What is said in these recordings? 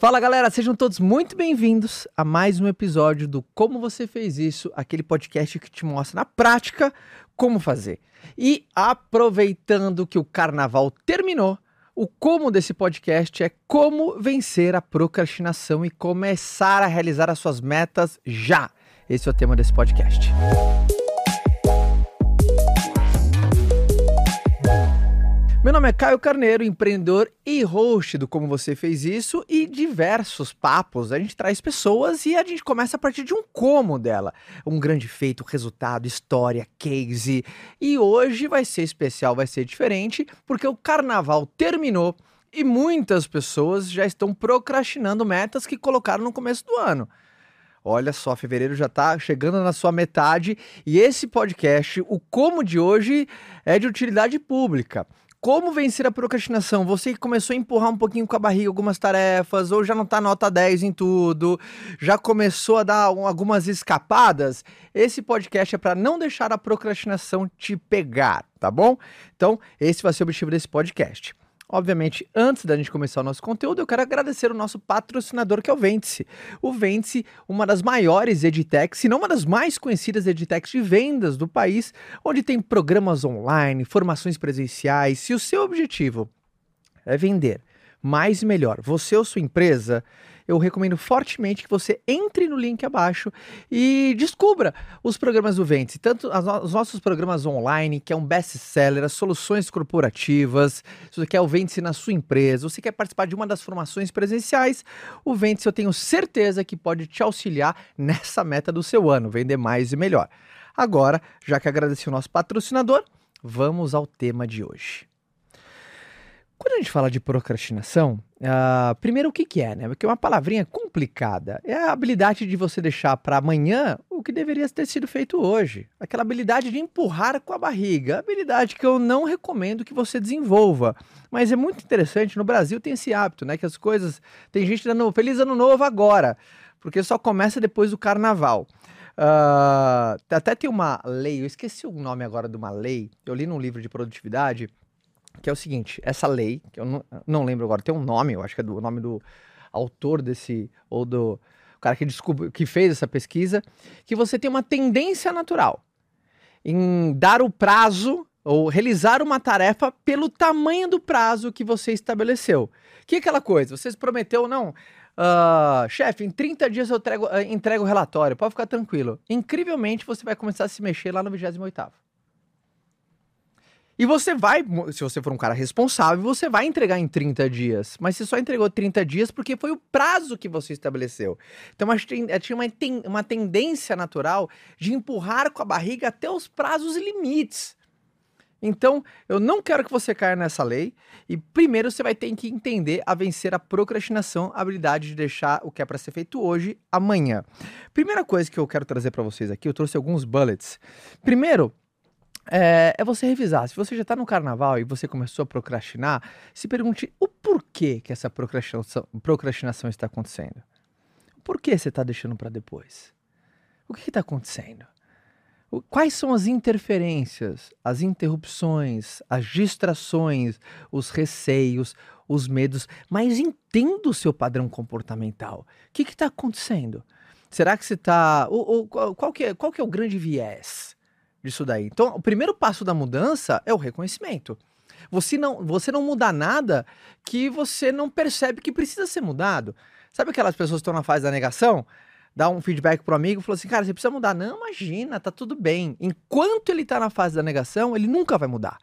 Fala galera, sejam todos muito bem-vindos a mais um episódio do Como Você Fez Isso, aquele podcast que te mostra na prática como fazer. E aproveitando que o carnaval terminou, o como desse podcast é como vencer a procrastinação e começar a realizar as suas metas já. Esse é o tema desse podcast. Meu nome é Caio Carneiro, empreendedor e host do Como Você Fez Isso e diversos papos. A gente traz pessoas e a gente começa a partir de um como dela. Um grande feito, resultado, história, case. E hoje vai ser especial, vai ser diferente, porque o carnaval terminou e muitas pessoas já estão procrastinando metas que colocaram no começo do ano. Olha só, fevereiro já está chegando na sua metade e esse podcast, o como de hoje, é de utilidade pública. Como vencer a procrastinação? Você que começou a empurrar um pouquinho com a barriga algumas tarefas, ou já não tá nota 10 em tudo, já começou a dar algumas escapadas, esse podcast é para não deixar a procrastinação te pegar, tá bom? Então, esse vai ser o objetivo desse podcast. Obviamente, antes da gente começar o nosso conteúdo, eu quero agradecer o nosso patrocinador, que é o Ventice. O Ventice, uma das maiores edtechs, se não uma das mais conhecidas edtechs de vendas do país, onde tem programas online, formações presenciais. Se o seu objetivo é vender mais e melhor, você ou sua empresa, eu recomendo fortemente que você entre no link abaixo e descubra os programas do Vente, tanto os nossos programas online, que é um best-seller, as soluções corporativas, se você quer o Vente na sua empresa, você quer participar de uma das formações presenciais, o Vente eu tenho certeza que pode te auxiliar nessa meta do seu ano, vender mais e melhor. Agora, já que agradeci o nosso patrocinador, vamos ao tema de hoje. Quando a gente fala de procrastinação, uh, primeiro o que, que é, né? Porque é uma palavrinha complicada. É a habilidade de você deixar para amanhã o que deveria ter sido feito hoje. Aquela habilidade de empurrar com a barriga. Habilidade que eu não recomendo que você desenvolva. Mas é muito interessante, no Brasil tem esse hábito, né? Que as coisas. Tem gente dando feliz ano novo agora, porque só começa depois do carnaval. Uh, até tem uma lei, eu esqueci o nome agora de uma lei, eu li num livro de produtividade que é o seguinte: essa lei, que eu não, não lembro agora, tem um nome, eu acho que é do, nome do autor desse, ou do cara que descobriu, que fez essa pesquisa, que você tem uma tendência natural em dar o prazo ou realizar uma tarefa pelo tamanho do prazo que você estabeleceu. Que é aquela coisa, você prometeu, não, uh, chefe, em 30 dias eu entrego, uh, entrego o relatório, pode ficar tranquilo. Incrivelmente, você vai começar a se mexer lá no 28º. E você vai, se você for um cara responsável, você vai entregar em 30 dias. Mas você só entregou 30 dias porque foi o prazo que você estabeleceu. Então, acho que tinha uma, uma tendência natural de empurrar com a barriga até os prazos e limites. Então, eu não quero que você caia nessa lei. E primeiro você vai ter que entender a vencer a procrastinação, a habilidade de deixar o que é para ser feito hoje, amanhã. Primeira coisa que eu quero trazer para vocês aqui, eu trouxe alguns bullets. Primeiro, é, é, você revisar. Se você já está no carnaval e você começou a procrastinar, se pergunte o porquê que essa procrastinação, procrastinação está acontecendo. Por que você está deixando para depois? O que está acontecendo? Quais são as interferências, as interrupções, as distrações, os receios, os medos? Mas entenda o seu padrão comportamental. O que está acontecendo? Será que você está. Qual, que é, qual que é o grande viés? Disso daí. Então, o primeiro passo da mudança é o reconhecimento. Você não, você não muda nada que você não percebe que precisa ser mudado. Sabe aquelas pessoas que estão na fase da negação? Dá um feedback pro amigo e fala assim, cara, você precisa mudar. Não, imagina, tá tudo bem. Enquanto ele tá na fase da negação, ele nunca vai mudar.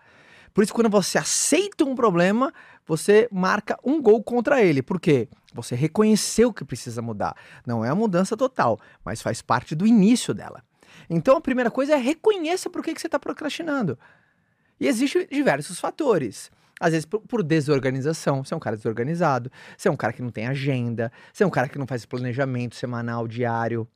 Por isso, quando você aceita um problema, você marca um gol contra ele. Por quê? Você reconheceu que precisa mudar. Não é a mudança total, mas faz parte do início dela. Então a primeira coisa é reconheça por que, que você está procrastinando. E existem diversos fatores. Às vezes por, por, desorganização. Você é um cara desorganizado, você é um cara que não tem agenda, você é um cara que não faz planejamento semanal, diário.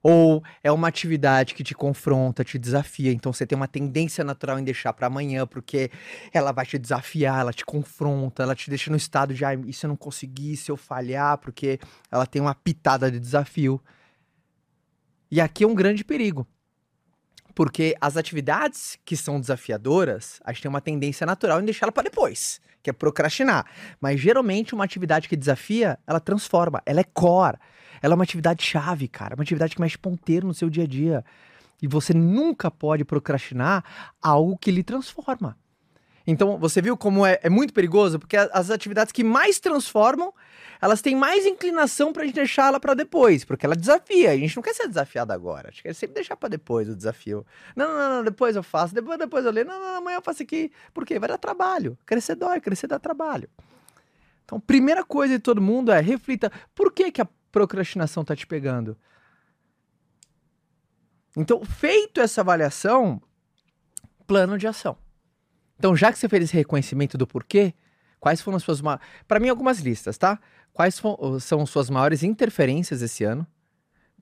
Ou é uma atividade que te confronta, te desafia, então você tem uma tendência natural em deixar para amanhã, porque ela vai te desafiar, ela te confronta, ela te deixa no estado de, ah, e se eu não conseguir, se eu falhar, porque ela tem uma pitada de desafio. E aqui é um grande perigo. Porque as atividades que são desafiadoras, a gente tem uma tendência natural em deixá-la para depois, que é procrastinar. Mas geralmente uma atividade que desafia, ela transforma, ela é core. Ela é uma atividade chave, cara, uma atividade que mexe ponteiro no seu dia a dia. E você nunca pode procrastinar algo que lhe transforma. Então, você viu como é, é muito perigoso? Porque as atividades que mais transformam, elas têm mais inclinação pra gente deixar ela para depois, porque ela desafia. A gente não quer ser desafiado agora. A gente quer sempre deixar para depois o desafio. Não, não, não, depois eu faço, depois, depois eu leio. Não, não, amanhã eu faço aqui. Por quê? Vai dar trabalho. Crescer dói, crescer dá trabalho. Então, primeira coisa de todo mundo é reflita, por que, que a procrastinação tá te pegando? Então, feito essa avaliação, plano de ação. Então, já que você fez esse reconhecimento do porquê, quais foram as suas. Para mim, algumas listas, tá? Quais são suas maiores interferências esse ano?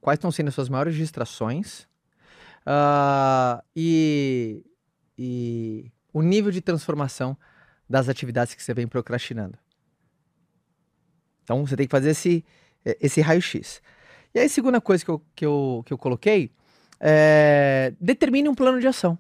Quais estão sendo as suas maiores distrações? Uh, e, e o nível de transformação das atividades que você vem procrastinando. Então, você tem que fazer esse, esse raio-x. E aí, segunda coisa que eu, que eu, que eu coloquei é determine um plano de ação.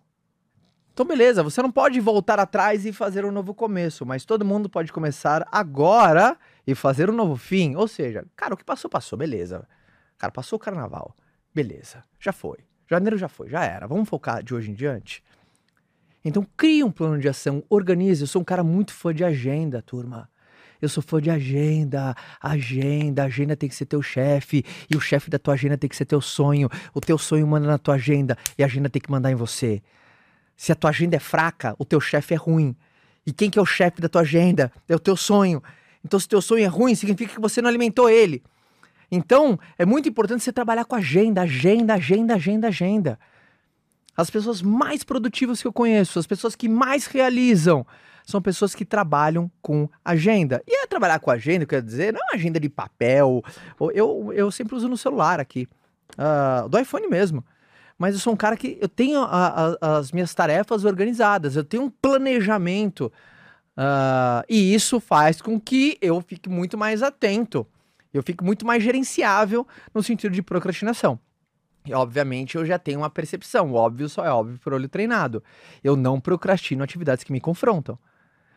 Então, beleza, você não pode voltar atrás e fazer um novo começo, mas todo mundo pode começar agora e fazer um novo fim. Ou seja, cara, o que passou, passou, beleza. Cara, passou o carnaval, beleza, já foi. Janeiro já foi, já era. Vamos focar de hoje em diante? Então, crie um plano de ação, organize. Eu sou um cara muito fã de agenda, turma. Eu sou fã de agenda, agenda, agenda tem que ser teu chefe, e o chefe da tua agenda tem que ser teu sonho, o teu sonho manda na tua agenda, e a agenda tem que mandar em você. Se a tua agenda é fraca, o teu chefe é ruim. E quem que é o chefe da tua agenda? É o teu sonho. Então, se o teu sonho é ruim, significa que você não alimentou ele. Então, é muito importante você trabalhar com agenda, agenda, agenda, agenda, agenda. As pessoas mais produtivas que eu conheço, as pessoas que mais realizam, são pessoas que trabalham com agenda. E é trabalhar com agenda, quer dizer, não é agenda de papel. Eu, eu sempre uso no celular aqui, uh, do iPhone mesmo mas eu sou um cara que eu tenho a, a, as minhas tarefas organizadas, eu tenho um planejamento. Uh, e isso faz com que eu fique muito mais atento, eu fico muito mais gerenciável no sentido de procrastinação. E, obviamente, eu já tenho uma percepção. O óbvio só é óbvio por olho treinado. Eu não procrastino atividades que me confrontam.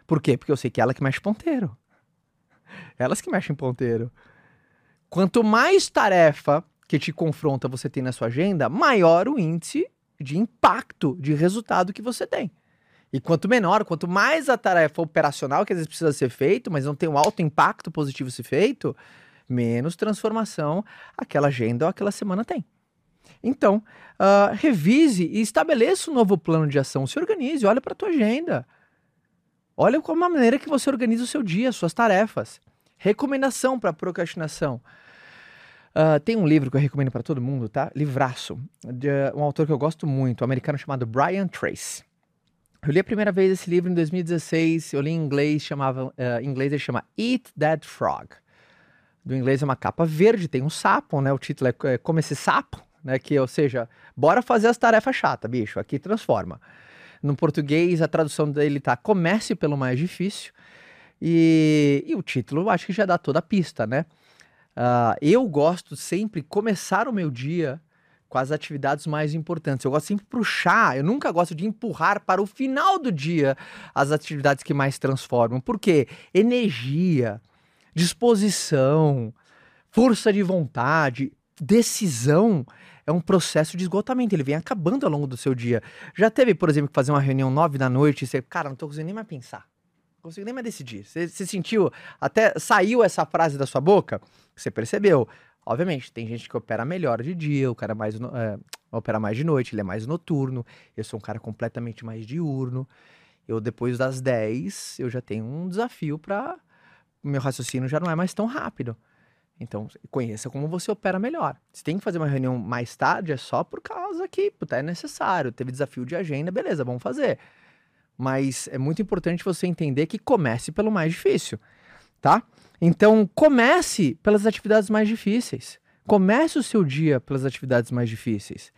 Por quê? Porque eu sei que é ela que mexe ponteiro. Elas que mexem ponteiro. Quanto mais tarefa que te confronta você tem na sua agenda, maior o índice de impacto, de resultado que você tem. E quanto menor, quanto mais a tarefa operacional que às vezes precisa ser feito, mas não tem um alto impacto positivo ser feito, menos transformação aquela agenda ou aquela semana tem. Então, uh, revise e estabeleça um novo plano de ação. Se organize, olha para a tua agenda. Olha como a maneira que você organiza o seu dia, suas tarefas. Recomendação para procrastinação. Uh, tem um livro que eu recomendo para todo mundo, tá? Livraço, de um autor que eu gosto muito, um americano chamado Brian Tracy. Eu li a primeira vez esse livro em 2016, eu li em inglês, chamava, uh, em inglês ele chama Eat That Frog. Do inglês é uma capa verde, tem um sapo, né? O título é, é Como esse sapo, né? Que, ou seja, bora fazer as tarefas chatas, bicho, aqui transforma. No português, a tradução dele tá Comece pelo mais difícil. E, e o título, acho que já dá toda a pista, né? Uh, eu gosto sempre começar o meu dia com as atividades mais importantes. Eu gosto sempre de puxar, eu nunca gosto de empurrar para o final do dia as atividades que mais transformam. Por quê? Energia, disposição, força de vontade, decisão é um processo de esgotamento, ele vem acabando ao longo do seu dia. Já teve, por exemplo, que fazer uma reunião nove da noite e você, cara, não tô conseguindo nem mais pensar. Consigo nem mais decidir. Você, sentiu, até saiu essa frase da sua boca? Você percebeu. Obviamente, tem gente que opera melhor de dia, o cara mais é, opera mais de noite, ele é mais noturno. Eu sou um cara completamente mais diurno. Eu, depois das 10, eu já tenho um desafio para meu raciocínio já não é mais tão rápido. Então, conheça como você opera melhor. Se tem que fazer uma reunião mais tarde, é só por causa que puta, é necessário. Teve desafio de agenda, beleza, vamos fazer. Mas é muito importante você entender que comece pelo mais difícil, tá? Então, comece pelas atividades mais difíceis. Comece o seu dia pelas atividades mais difíceis.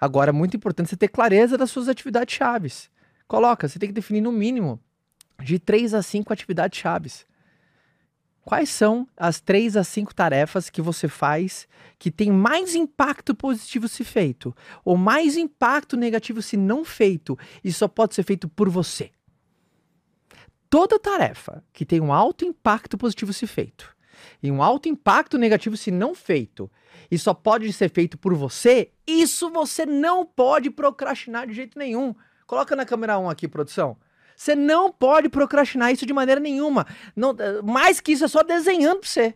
Agora, é muito importante você ter clareza das suas atividades chaves. Coloca, você tem que definir no mínimo de três a cinco atividades chaves. Quais são as três a cinco tarefas que você faz que tem mais impacto positivo se feito, ou mais impacto negativo se não feito, e só pode ser feito por você? Toda tarefa que tem um alto impacto positivo se feito e um alto impacto negativo se não feito, e só pode ser feito por você, isso você não pode procrastinar de jeito nenhum. Coloca na câmera 1 aqui, produção. Você não pode procrastinar isso de maneira nenhuma. Não, mais que isso é só desenhando para você.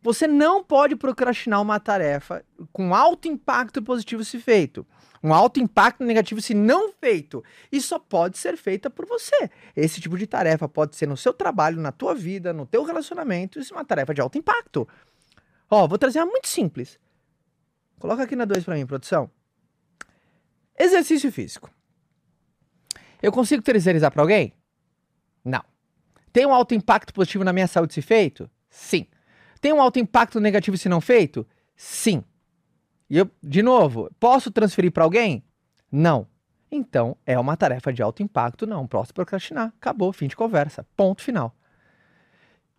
Você não pode procrastinar uma tarefa com alto impacto positivo se feito, um alto impacto negativo se não feito. E só pode ser feita por você. Esse tipo de tarefa pode ser no seu trabalho, na tua vida, no teu relacionamento, isso é uma tarefa de alto impacto. Ó, vou trazer uma muito simples. Coloca aqui na 2 para mim, produção. Exercício físico. Eu consigo terceirizar para alguém? Não. Tem um alto impacto positivo na minha saúde se feito? Sim. Tem um alto impacto negativo se não feito? Sim. E eu, de novo, posso transferir para alguém? Não. Então, é uma tarefa de alto impacto, não posso procrastinar. Acabou, fim de conversa. Ponto final.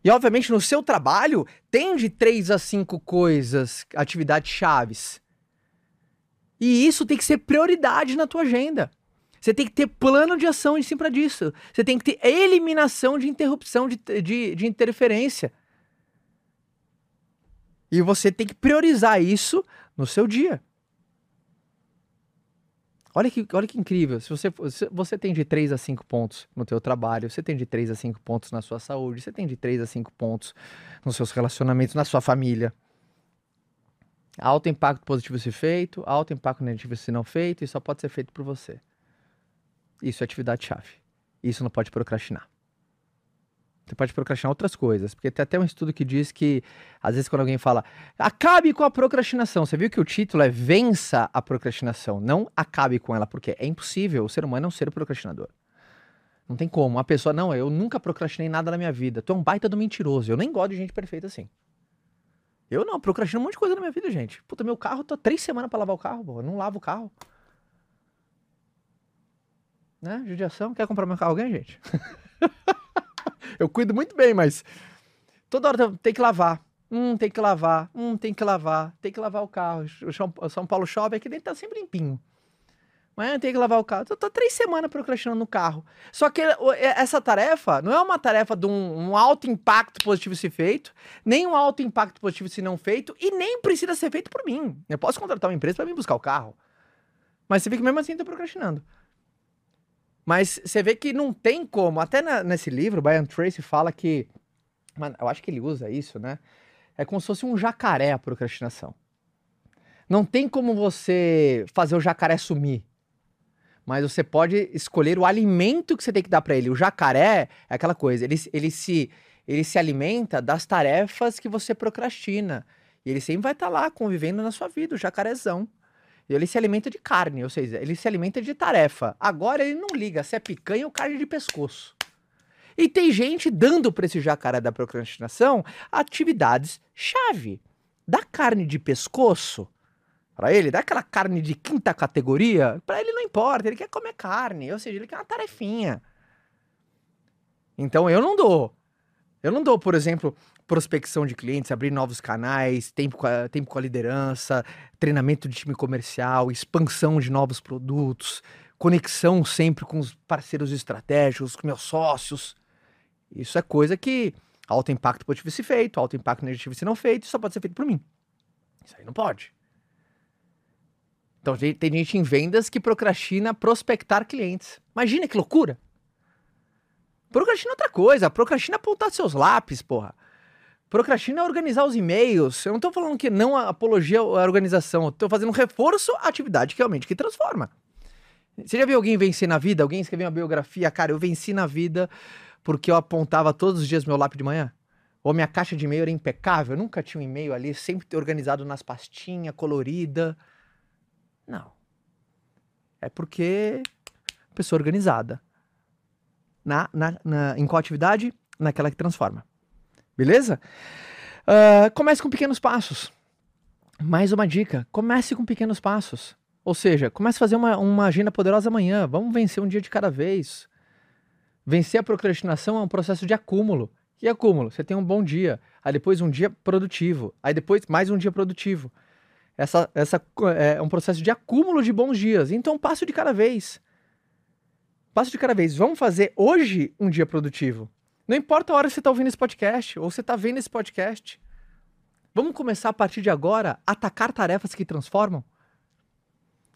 E, obviamente, no seu trabalho, tem de três a cinco coisas, atividades chaves. E isso tem que ser prioridade na tua agenda. Você tem que ter plano de ação em cima disso. Você tem que ter eliminação de interrupção, de, de, de interferência. E você tem que priorizar isso no seu dia. Olha que, olha que incrível. Se você, se você tem de 3 a 5 pontos no teu trabalho, você tem de 3 a 5 pontos na sua saúde, você tem de 3 a 5 pontos nos seus relacionamentos, na sua família. Alto impacto positivo se feito, alto impacto negativo se não feito, e só pode ser feito por você. Isso é atividade-chave. Isso não pode procrastinar. Você pode procrastinar outras coisas, porque tem até um estudo que diz que, às vezes, quando alguém fala, acabe com a procrastinação, você viu que o título é Vença a procrastinação, não acabe com ela, porque é impossível o ser humano não ser procrastinador. Não tem como. A pessoa, não, eu nunca procrastinei nada na minha vida. Tu é um baita do mentiroso. Eu nem gosto de gente perfeita assim. Eu não, procrastino um monte de coisa na minha vida, gente. Puta, meu carro, tô três semanas pra lavar o carro, pô. Eu não lavo o carro. Né? Judiação. Quer comprar meu carro alguém, gente? eu cuido muito bem, mas toda hora tem que lavar. Hum, tem que lavar. Hum, tem que lavar. Tem que lavar o carro. O São Paulo chove aqui dentro tá sempre limpinho. Mas tem que lavar o carro. Eu tô três semanas procrastinando no carro. Só que essa tarefa não é uma tarefa de um, um, alto impacto positivo se feito, nem um alto impacto positivo se não feito, e nem precisa ser feito por mim. Eu posso contratar uma empresa para vir buscar o carro. Mas você vê que mesmo assim tá procrastinando. Mas você vê que não tem como. Até na, nesse livro, o Brian Tracy fala que. Mano, eu acho que ele usa isso, né? É como se fosse um jacaré a procrastinação. Não tem como você fazer o jacaré sumir. Mas você pode escolher o alimento que você tem que dar para ele. O jacaré é aquela coisa, ele, ele, se, ele se alimenta das tarefas que você procrastina. E ele sempre vai estar tá lá convivendo na sua vida, o jacarezão. Ele se alimenta de carne, ou seja, ele se alimenta de tarefa. Agora ele não liga se é picanha ou carne de pescoço. E tem gente dando para esse jacaré da procrastinação atividades chave. Da carne de pescoço, para ele, daquela carne de quinta categoria, para ele não importa, ele quer comer carne, ou seja, ele quer uma tarefinha. Então eu não dou. Eu não dou, por exemplo, prospecção de clientes, abrir novos canais, tempo com a, tempo com a liderança, treinamento de time comercial, expansão de novos produtos, conexão sempre com os parceiros estratégicos, com meus sócios. Isso é coisa que alto impacto pode ser feito, alto impacto negativo se não feito, só pode ser feito por mim. Isso aí não pode. Então tem gente em vendas que procrastina prospectar clientes. Imagina que loucura! Procrastina outra coisa, procrastina apontar seus lápis, porra. Procrastina é organizar os e-mails. Eu não estou falando que não a apologia à organização. Eu tô fazendo um reforço à atividade que realmente que transforma. Você já viu alguém vencer na vida? Alguém escreveu uma biografia? Cara, eu venci na vida porque eu apontava todos os dias meu lápis de manhã? Ou minha caixa de e-mail era impecável? Eu nunca tinha um e-mail ali, sempre organizado nas pastinhas, colorida. Não. É porque Pessoa organizada. Na, na, na, em qual atividade? Naquela que transforma. Beleza? Uh, comece com pequenos passos. Mais uma dica: comece com pequenos passos. Ou seja, comece a fazer uma, uma agenda poderosa amanhã. Vamos vencer um dia de cada vez. Vencer a procrastinação é um processo de acúmulo. Que acúmulo? Você tem um bom dia, aí depois um dia produtivo, aí depois mais um dia produtivo. Essa, essa é um processo de acúmulo de bons dias. Então, passo de cada vez. Passo de cada vez. Vamos fazer hoje um dia produtivo. Não importa a hora que você está ouvindo esse podcast ou você está vendo esse podcast. Vamos começar a partir de agora a atacar tarefas que transformam?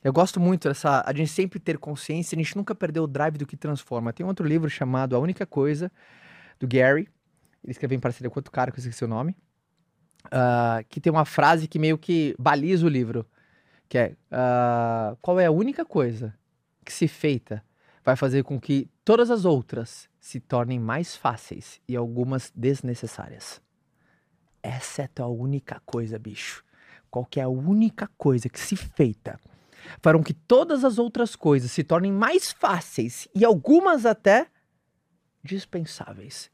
Eu gosto muito dessa. A gente sempre ter consciência, a gente nunca perdeu o drive do que transforma. Tem outro livro chamado A Única Coisa, do Gary. Ele escreveu em parceria com outro cara, que eu esqueci o nome. Uh, que tem uma frase que meio que baliza o livro. Que é: uh, Qual é a única coisa que, se feita, vai fazer com que todas as outras se tornem mais fáceis e algumas desnecessárias? Essa é a única coisa, bicho. Qual que é a única coisa que, se feita, farão que todas as outras coisas se tornem mais fáceis e algumas até dispensáveis.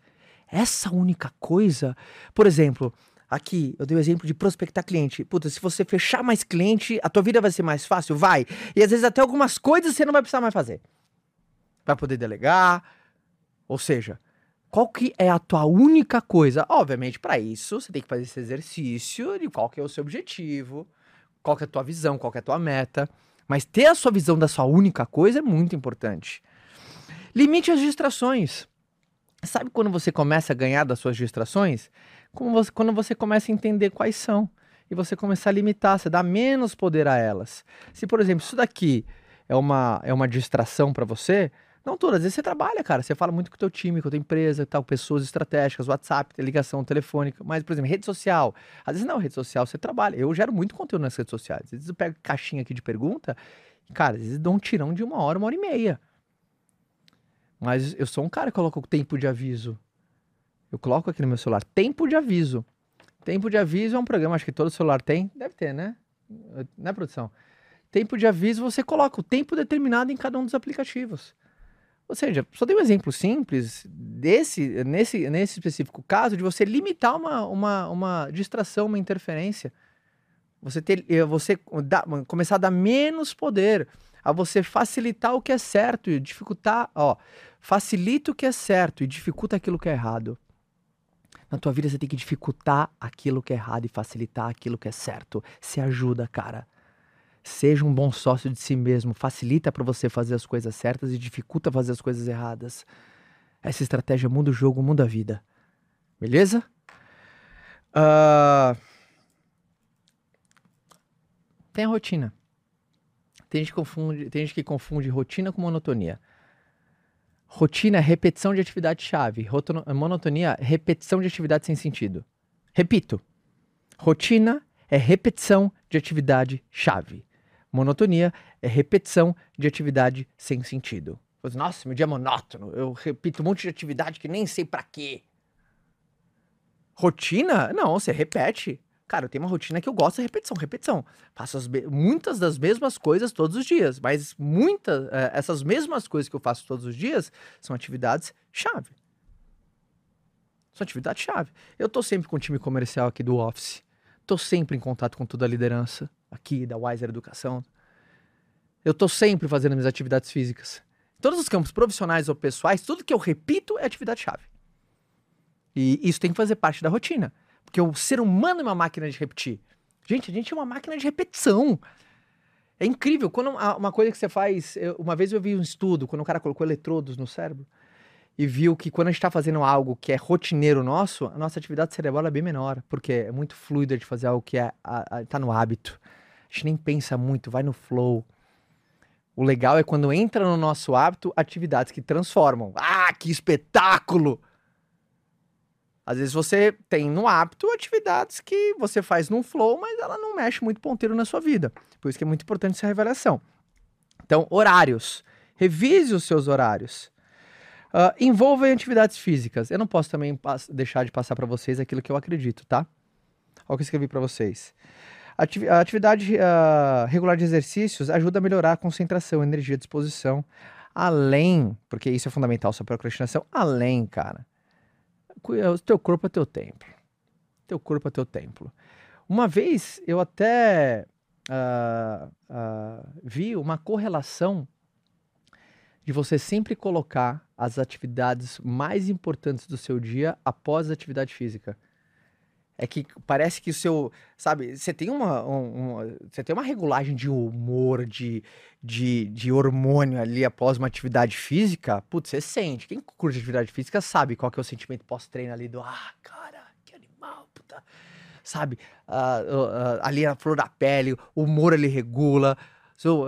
Essa única coisa, por exemplo, aqui eu dei o exemplo de prospectar cliente. Puta, se você fechar mais cliente, a tua vida vai ser mais fácil? Vai. E às vezes até algumas coisas você não vai precisar mais fazer. Vai poder delegar. Ou seja, qual que é a tua única coisa? Obviamente, para isso, você tem que fazer esse exercício de qual que é o seu objetivo, qual que é a tua visão, qual que é a tua meta. Mas ter a sua visão da sua única coisa é muito importante. Limite as distrações. Sabe quando você começa a ganhar das suas distrações? Você, quando você começa a entender quais são. E você começar a limitar, você dá menos poder a elas. Se, por exemplo, isso daqui é uma, é uma distração para você, não todas, às vezes você trabalha, cara. Você fala muito com o teu time, com a tua empresa, tal, pessoas estratégicas, WhatsApp, ligação telefônica. Mas, por exemplo, rede social. Às vezes não, rede social você trabalha. Eu gero muito conteúdo nas redes sociais. Às vezes eu pego caixinha aqui de pergunta e, cara, às vezes dou um tirão de uma hora, uma hora e meia. Mas eu sou um cara que coloca o tempo de aviso. Eu coloco aqui no meu celular, tempo de aviso. Tempo de aviso é um programa, acho que todo celular tem. Deve ter, né? Né, produção? Tempo de aviso, você coloca o tempo determinado em cada um dos aplicativos. Ou seja, só dei um exemplo simples desse, nesse, nesse específico caso, de você limitar uma, uma, uma distração, uma interferência. Você, ter, eh, você dá, começar a dar menos poder, a você facilitar o que é certo e dificultar, ó, facilita o que é certo e dificulta aquilo que é errado. Na tua vida você tem que dificultar aquilo que é errado e facilitar aquilo que é certo. Se ajuda, cara. Seja um bom sócio de si mesmo. Facilita para você fazer as coisas certas e dificulta fazer as coisas erradas. Essa estratégia muda o jogo, muda a vida. Beleza? Uh... Tem a rotina. Tem gente, confunde, tem gente que confunde rotina com monotonia. Rotina é repetição de atividade-chave. Monotonia é repetição de atividade sem sentido. Repito. Rotina é repetição de atividade-chave. Monotonia é repetição de atividade sem sentido. Nossa, meu dia é monótono. Eu repito um monte de atividade que nem sei para quê. Rotina? Não, você repete. Cara, eu tenho uma rotina que eu gosto de repetição, repetição. Faço muitas das mesmas coisas todos os dias, mas muitas, é, essas mesmas coisas que eu faço todos os dias são atividades chave. São atividades chave. Eu tô sempre com o time comercial aqui do Office. Tô sempre em contato com toda a liderança aqui da Wiser Educação. Eu tô sempre fazendo minhas atividades físicas. Todos os campos profissionais ou pessoais, tudo que eu repito é atividade-chave. E isso tem que fazer parte da rotina. Porque o ser humano é uma máquina de repetir. Gente, a gente é uma máquina de repetição. É incrível. Quando uma coisa que você faz. Eu, uma vez eu vi um estudo, quando o cara colocou eletrodos no cérebro e viu que quando a gente está fazendo algo que é rotineiro nosso, a nossa atividade cerebral é bem menor, porque é muito fluida de fazer algo que é, está no hábito a gente nem pensa muito, vai no flow. O legal é quando entra no nosso hábito atividades que transformam. Ah, que espetáculo! Às vezes você tem no hábito atividades que você faz num flow, mas ela não mexe muito ponteiro na sua vida. Por isso que é muito importante essa revelação. Então, horários. Revise os seus horários. Uh, envolva em atividades físicas. Eu não posso também deixar de passar para vocês aquilo que eu acredito, tá? Olha o que eu escrevi para vocês. A atividade uh, regular de exercícios ajuda a melhorar a concentração, energia, disposição, Além, porque isso é fundamental, sua procrastinação, além, cara, o teu corpo é teu templo. Teu corpo é teu templo. Uma vez eu até uh, uh, vi uma correlação de você sempre colocar as atividades mais importantes do seu dia após a atividade física. É que parece que o seu. Sabe, você tem uma, você tem uma regulagem de humor, de, de, de hormônio ali após uma atividade física. Putz, você sente. Quem curte atividade física sabe qual que é o sentimento pós-treino ali do. Ah, cara, que animal, puta. Sabe, uh, uh, ali a flor da pele, o humor ele regula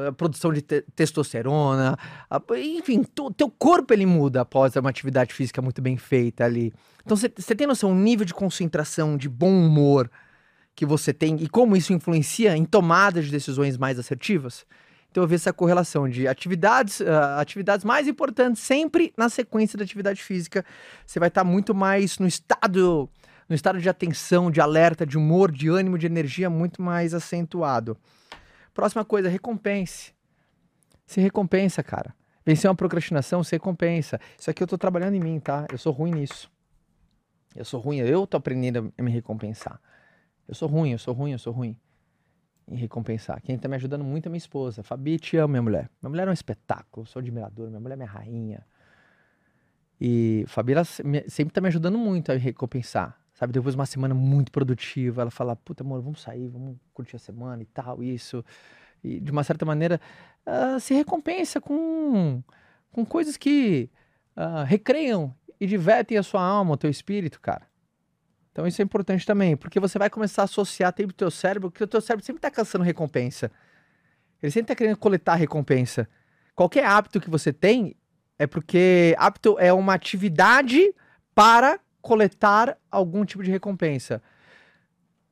a produção de te testosterona, a, enfim, teu corpo ele muda após uma atividade física muito bem feita ali. Então você tem noção o nível de concentração, de bom humor que você tem e como isso influencia em tomadas de decisões mais assertivas? Então eu vejo essa correlação de atividades, uh, atividades mais importantes sempre na sequência da atividade física. Você vai estar tá muito mais no estado, no estado de atenção, de alerta, de humor, de ânimo, de energia muito mais acentuado. Próxima coisa, recompense. Se recompensa, cara. Vencer uma procrastinação, se recompensa. Isso aqui eu tô trabalhando em mim, tá? Eu sou ruim nisso. Eu sou ruim, eu tô aprendendo a me recompensar. Eu sou ruim, eu sou ruim, eu sou ruim em recompensar. Quem tá me ajudando muito é minha esposa. Fabi, te amo, minha mulher. Minha mulher é um espetáculo, sou admirador, minha mulher é minha rainha. E Fabi, ela sempre tá me ajudando muito a me recompensar. Sabe, depois de uma semana muito produtiva, ela fala, puta amor, vamos sair, vamos curtir a semana e tal, isso. E de uma certa maneira, uh, se recompensa com, com coisas que uh, recreiam e divertem a sua alma, o teu espírito, cara. Então isso é importante também, porque você vai começar a associar tempo o teu cérebro, porque o teu cérebro sempre está caçando recompensa. Ele sempre está querendo coletar recompensa. Qualquer hábito que você tem é porque hábito é uma atividade para coletar algum tipo de recompensa.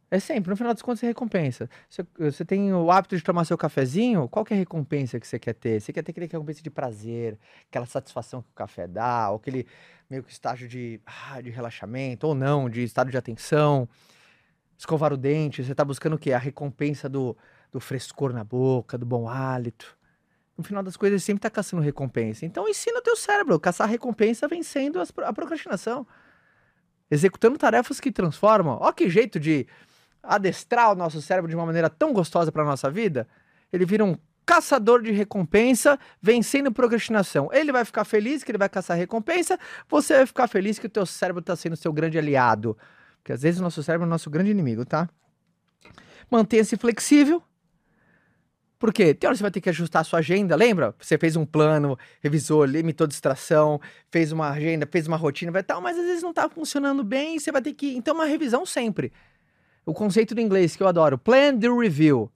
É sempre, no final das contas, é recompensa. Você, você, tem o hábito de tomar seu cafezinho, qual é a recompensa que você quer ter? Você quer ter aquele recompensa de prazer, aquela satisfação que o café dá, ou aquele meio que estágio de, ah, de relaxamento, ou não, de estado de atenção. Escovar o dente, você está buscando o quê? A recompensa do, do frescor na boca, do bom hálito. No final das coisas, sempre está caçando recompensa. Então, ensina o teu cérebro caçar recompensa vencendo as, a procrastinação executando tarefas que transformam. Ó, que jeito de adestrar o nosso cérebro de uma maneira tão gostosa para nossa vida. Ele vira um caçador de recompensa, vencendo procrastinação. Ele vai ficar feliz que ele vai caçar recompensa, você vai ficar feliz que o teu cérebro está sendo seu grande aliado. Porque às vezes o nosso cérebro é o nosso grande inimigo, tá? Mantenha-se flexível, porque tem hora você vai ter que ajustar a sua agenda, lembra? Você fez um plano, revisou, limitou distração, fez uma agenda, fez uma rotina, vai tal, mas às vezes não tá funcionando bem e você vai ter que. Então, uma revisão sempre. O conceito do inglês que eu adoro: plan, do, review.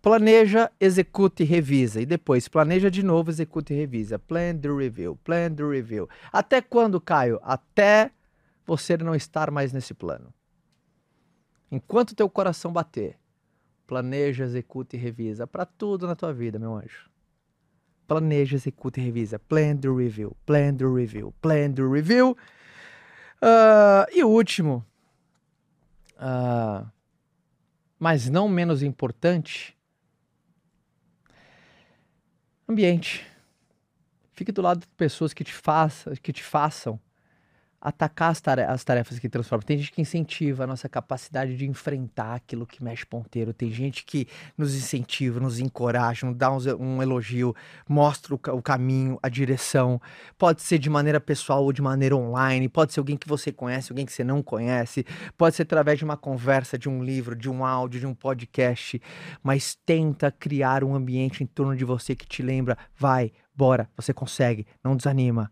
Planeja, execute e revisa. E depois planeja de novo, execute e revisa. Plan, do, review. Plan, do, review. Até quando, Caio? Até você não estar mais nesse plano. Enquanto teu coração bater Planeja, executa e revisa. Para tudo na tua vida, meu anjo. Planeja, executa e revisa. Plan do review. Plan do review. Plan do review. Uh, e o último, uh, mas não menos importante, ambiente. Fique do lado de pessoas que te, faça, que te façam atacar as, tarefas, as tarefas que transformam. Tem gente que incentiva a nossa capacidade de enfrentar aquilo que mexe ponteiro. Tem gente que nos incentiva, nos encoraja, nos dá um, um elogio, mostra o, o, caminho, a direção. Pode ser de maneira pessoal ou de maneira online. Pode ser alguém que você conhece, alguém que você não conhece. Pode ser através de uma conversa, de um livro, de um áudio, de um podcast. Mas tenta criar um ambiente em torno de você que te lembra. Vai, bora, você consegue, não desanima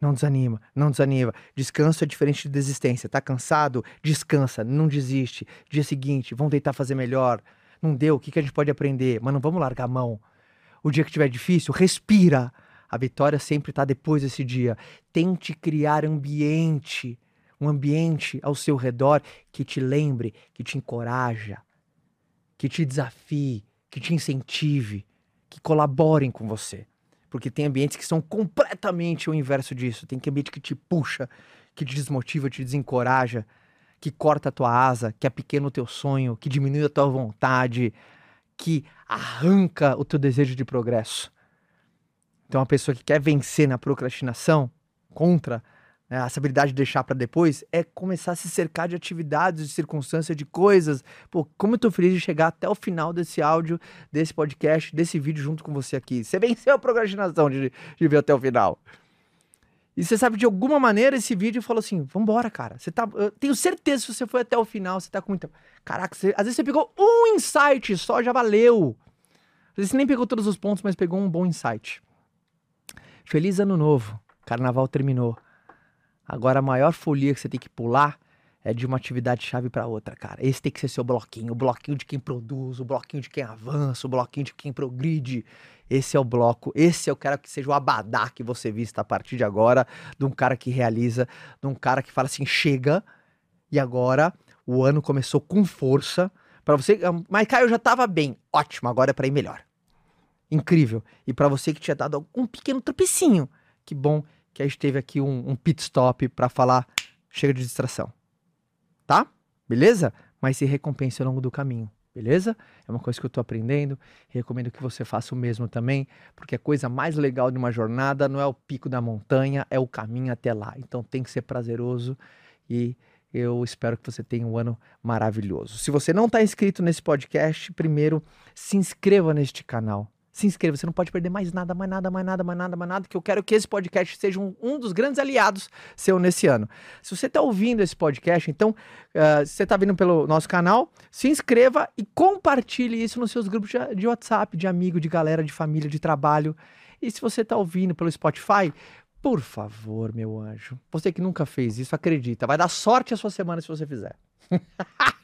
não desanima, não desanima. Descanso é diferente de desistência. Tá cansado? Descansa, não desiste. Dia seguinte, vamos tentar fazer melhor. Não deu, o que, que a gente pode aprender? Mas não vamos largar a mão. O dia que estiver difícil, respira. A vitória sempre está depois desse dia. Tente criar ambiente, um ambiente ao seu redor que te lembre, que te encoraja, que te desafie, que te incentive, que colaborem com você. Porque tem ambientes que são completamente o inverso disso. Tem ambiente que te puxa, que te desmotiva, te desencoraja, que corta a tua asa, que apequena o teu sonho, que diminui a tua vontade, que arranca o teu desejo de progresso. Então, uma pessoa que quer vencer na procrastinação, contra né, essa habilidade de deixar para depois, é começar a se cercar de atividades, de circunstâncias, de coisas. Pô, como eu tô feliz de chegar até o final desse áudio, desse podcast, desse vídeo junto com você aqui. Você venceu a procrastinação de, de ver até o final. E você sabe, de alguma maneira, esse vídeo falou assim: vambora, cara. Você tá. Eu tenho certeza que se você foi até o final, você tá com muita. Caraca, você... às vezes você pegou um insight só, já valeu. Às vezes você nem pegou todos os pontos, mas pegou um bom insight. Feliz ano novo. Carnaval terminou. Agora a maior folia que você tem que pular é de uma atividade chave para outra, cara. Esse tem que ser seu bloquinho, o bloquinho de quem produz, o bloquinho de quem avança, o bloquinho de quem progride. Esse é o bloco, esse eu quero que seja o abadá que você vista a partir de agora, de um cara que realiza, de um cara que fala assim, chega, e agora o ano começou com força para você, ah, mas Caio, eu já tava bem. Ótimo, agora é para ir melhor. Incrível. E para você que tinha dado um pequeno tropecinho, que bom que a gente teve aqui um, um pit stop para falar chega de distração. Tá? Beleza? Mas se recompense ao longo do caminho. Beleza? É uma coisa que eu estou aprendendo. Recomendo que você faça o mesmo também, porque a coisa mais legal de uma jornada não é o pico da montanha, é o caminho até lá. Então tem que ser prazeroso e eu espero que você tenha um ano maravilhoso. Se você não está inscrito nesse podcast, primeiro se inscreva neste canal se inscreva. Você não pode perder mais nada, mais nada, mais nada, mais nada, mais nada, que eu quero que esse podcast seja um, um dos grandes aliados seu nesse ano. Se você está ouvindo esse podcast, então, uh, se você está vindo pelo nosso canal, se inscreva e compartilhe isso nos seus grupos de, de WhatsApp, de amigo, de galera, de família, de trabalho. E se você está ouvindo pelo Spotify, por favor, meu anjo, você que nunca fez isso, acredita, vai dar sorte a sua semana se você fizer.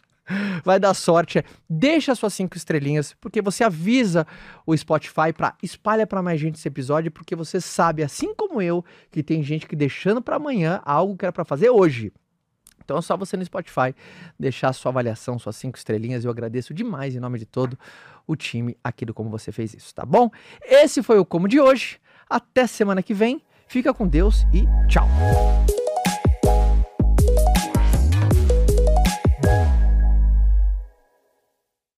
vai dar sorte. Deixa suas cinco estrelinhas, porque você avisa o Spotify para espalha para mais gente esse episódio, porque você sabe, assim como eu, que tem gente que deixando para amanhã algo que era para fazer hoje. Então é só você no Spotify deixar sua avaliação, suas cinco estrelinhas. Eu agradeço demais em nome de todo o time aqui do Como Você Fez Isso, tá bom? Esse foi o Como de hoje. Até semana que vem. Fica com Deus e tchau.